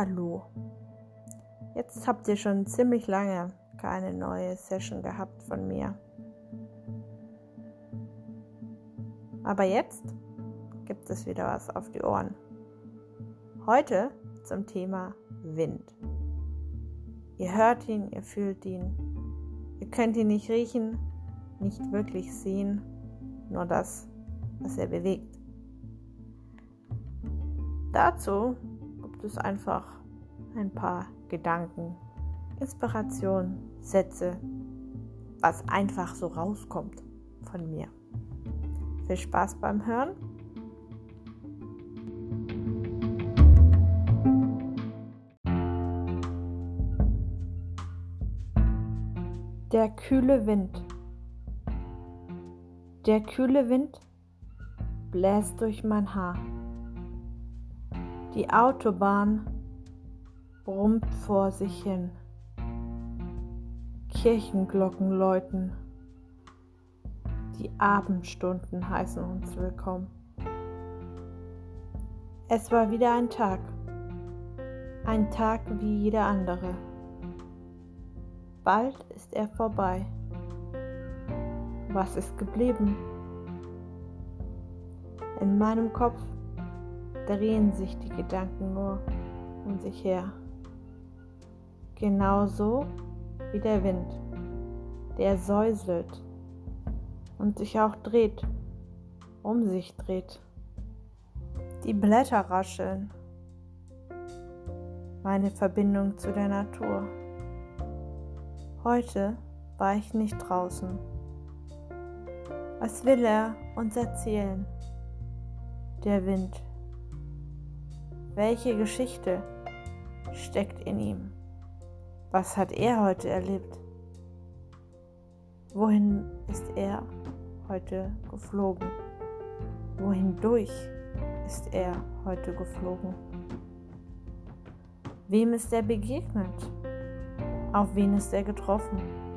Hallo. Jetzt habt ihr schon ziemlich lange keine neue Session gehabt von mir. Aber jetzt gibt es wieder was auf die Ohren. Heute zum Thema Wind. Ihr hört ihn, ihr fühlt ihn. Ihr könnt ihn nicht riechen, nicht wirklich sehen, nur das, was er bewegt. Dazu gibt es einfach ein paar Gedanken, Inspirationen, Sätze, was einfach so rauskommt von mir. Viel Spaß beim Hören. Der kühle Wind. Der kühle Wind bläst durch mein Haar. Die Autobahn brummt vor sich hin. Kirchenglocken läuten. Die Abendstunden heißen uns willkommen. Es war wieder ein Tag. Ein Tag wie jeder andere. Bald ist er vorbei. Was ist geblieben? In meinem Kopf drehen sich die Gedanken nur um sich her. Genauso wie der Wind, der säuselt und sich auch dreht, um sich dreht. Die Blätter rascheln. Meine Verbindung zu der Natur. Heute war ich nicht draußen. Was will er uns erzählen? Der Wind. Welche Geschichte steckt in ihm? Was hat er heute erlebt? Wohin ist er heute geflogen? Wohin durch ist er heute geflogen? Wem ist er begegnet? Auf wen ist er getroffen?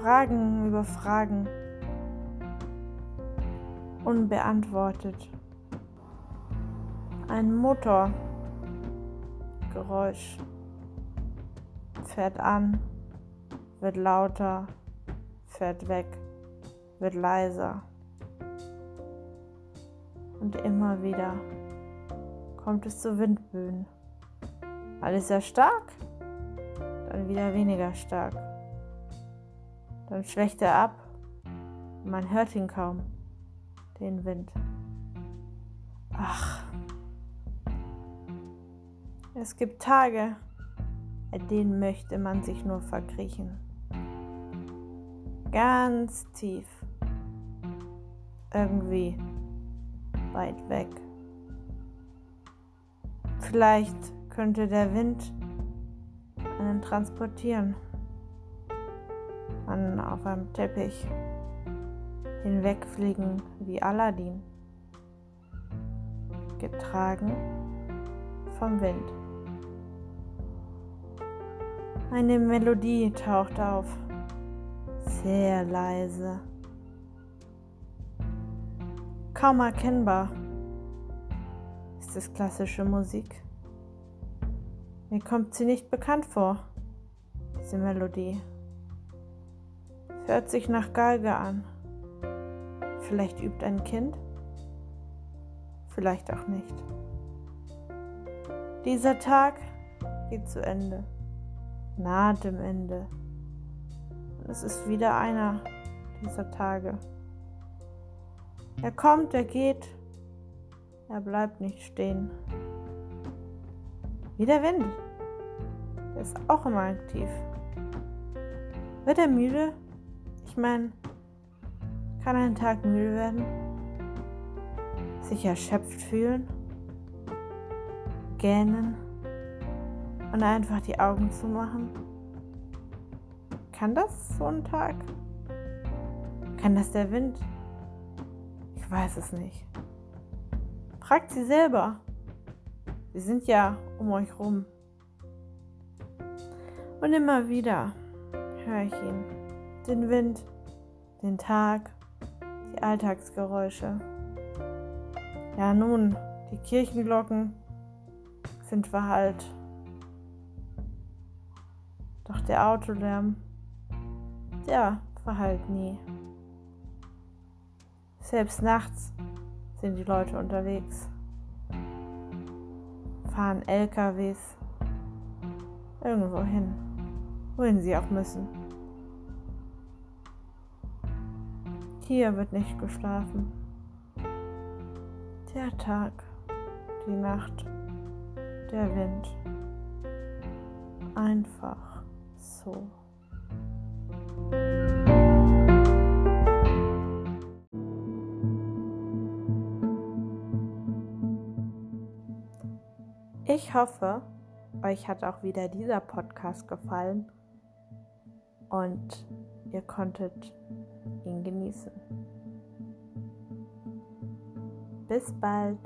Fragen über Fragen unbeantwortet. Ein Motorgeräusch fährt an, wird lauter, fährt weg, wird leiser. Und immer wieder kommt es zu Windböen. Ist er stark, dann wieder weniger stark. Dann schwächt er ab, man hört ihn kaum, den Wind. Ach. Es gibt Tage, bei denen möchte man sich nur verkriechen. Ganz tief. Irgendwie weit weg. Vielleicht könnte der Wind einen transportieren. Man auf einem Teppich hinwegfliegen wie Aladdin. Getragen vom Wind. Eine Melodie taucht auf, sehr leise, kaum erkennbar. Ist es klassische Musik? Mir kommt sie nicht bekannt vor, diese Melodie. Hört sich nach Geige an. Vielleicht übt ein Kind, vielleicht auch nicht. Dieser Tag geht zu Ende naht dem Ende. Es ist wieder einer dieser Tage. Er kommt, er geht, er bleibt nicht stehen. Wie der Wind, der ist auch immer aktiv. Wird er müde? Meine, kann ein Tag müde werden? Sich erschöpft fühlen? Gähnen? und einfach die Augen zu machen? Kann das so ein Tag? Kann das der Wind? Ich weiß es nicht. Fragt sie selber. Sie sind ja um euch rum. Und immer wieder höre ich ihn, den Wind, den Tag, die Alltagsgeräusche. Ja, nun, die Kirchenglocken sind verhallt. Doch der Autolärm, der verhallt nie. Selbst nachts sind die Leute unterwegs, fahren LKWs irgendwo hin, wohin sie auch müssen. Hier wird nicht geschlafen. Der Tag, die Nacht, der Wind. Einfach so. Ich hoffe, euch hat auch wieder dieser Podcast gefallen und ihr konntet ihn genießen. Bis bald.